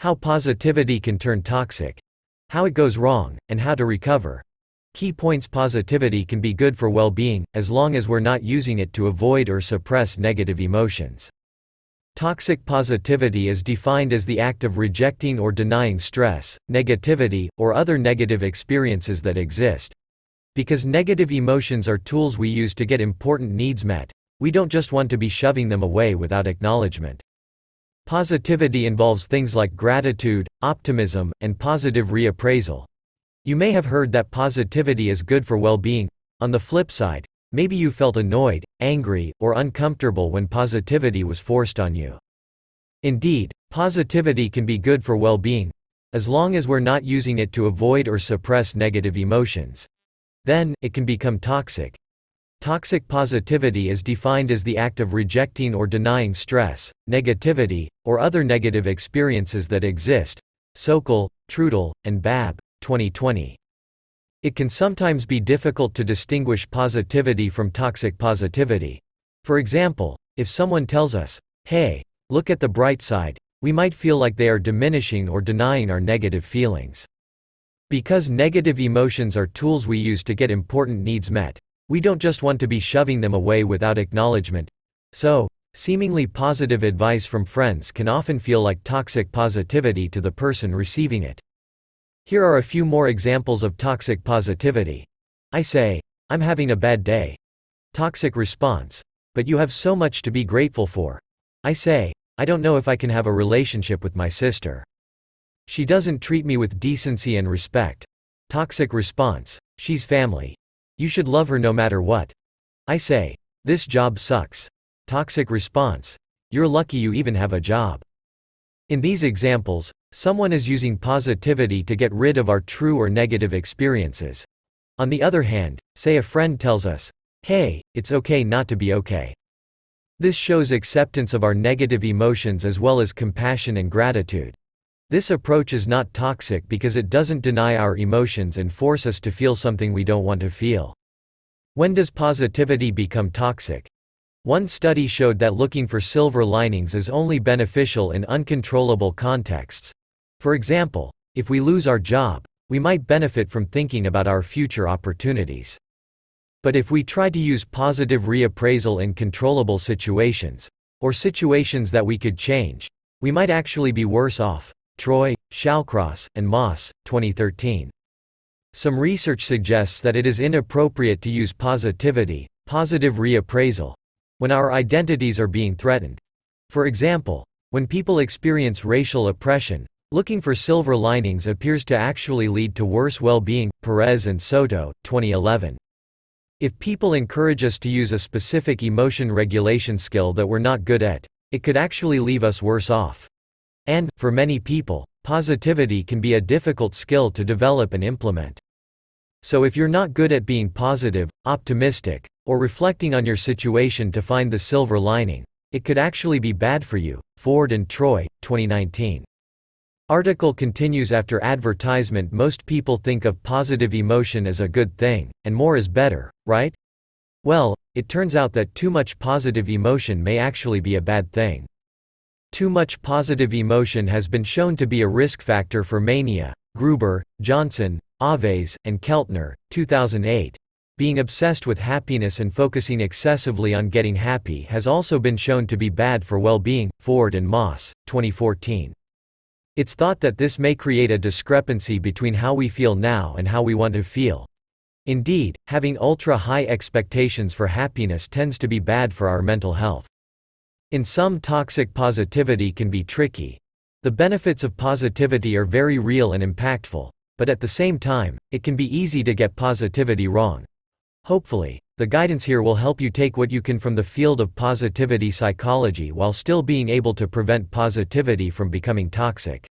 How positivity can turn toxic. How it goes wrong, and how to recover. Key points Positivity can be good for well-being, as long as we're not using it to avoid or suppress negative emotions. Toxic positivity is defined as the act of rejecting or denying stress, negativity, or other negative experiences that exist. Because negative emotions are tools we use to get important needs met, we don't just want to be shoving them away without acknowledgement. Positivity involves things like gratitude, optimism, and positive reappraisal. You may have heard that positivity is good for well-being. On the flip side, maybe you felt annoyed, angry, or uncomfortable when positivity was forced on you. Indeed, positivity can be good for well-being, as long as we're not using it to avoid or suppress negative emotions. Then, it can become toxic. Toxic positivity is defined as the act of rejecting or denying stress, negativity, or other negative experiences that exist. Sokal, Trudel, and Babb. 2020. It can sometimes be difficult to distinguish positivity from toxic positivity. For example, if someone tells us, hey, look at the bright side, we might feel like they are diminishing or denying our negative feelings. Because negative emotions are tools we use to get important needs met, we don't just want to be shoving them away without acknowledgement. So, seemingly positive advice from friends can often feel like toxic positivity to the person receiving it. Here are a few more examples of toxic positivity. I say, I'm having a bad day. Toxic response. But you have so much to be grateful for. I say, I don't know if I can have a relationship with my sister. She doesn't treat me with decency and respect. Toxic response. She's family. You should love her no matter what. I say, this job sucks. Toxic response. You're lucky you even have a job. In these examples, someone is using positivity to get rid of our true or negative experiences. On the other hand, say a friend tells us, hey, it's okay not to be okay. This shows acceptance of our negative emotions as well as compassion and gratitude. This approach is not toxic because it doesn't deny our emotions and force us to feel something we don't want to feel. When does positivity become toxic? One study showed that looking for silver linings is only beneficial in uncontrollable contexts. For example, if we lose our job, we might benefit from thinking about our future opportunities. But if we try to use positive reappraisal in controllable situations, or situations that we could change, we might actually be worse off. Troy, Shallcross, and Mauss, 2013. Some research suggests that it is inappropriate to use positivity, positive reappraisal, when our identities are being threatened. For example, when people experience racial oppression, looking for silver linings appears to actually lead to worse well-being. Perez and Soto, 2011. If people encourage us to use a specific emotion regulation skill that we're not good at, it could actually leave us worse off. And, for many people, positivity can be a difficult skill to develop and implement. So if you're not good at being positive, optimistic, or reflecting on your situation to find the silver lining, it could actually be bad for you. Ford and Troy, 2019. Article continues after advertisement Most people think of positive emotion as a good thing, and more is better, right? Well, it turns out that too much positive emotion may actually be a bad thing. Too much positive emotion has been shown to be a risk factor for mania. Gruber, Johnson, Oveis, and Keltner, 2008. Being obsessed with happiness and focusing excessively on getting happy has also been shown to be bad for well-being. Ford and Mauss, 2014. It's thought that this may create a discrepancy between how we feel now and how we want to feel. Indeed, having ultra-high expectations for happiness tends to be bad for our mental health. In sum toxic positivity can be tricky. The benefits of positivity are very real and impactful, but at the same time, it can be easy to get positivity wrong. Hopefully, the guidance here will help you take what you can from the field of positivity psychology while still being able to prevent positivity from becoming toxic.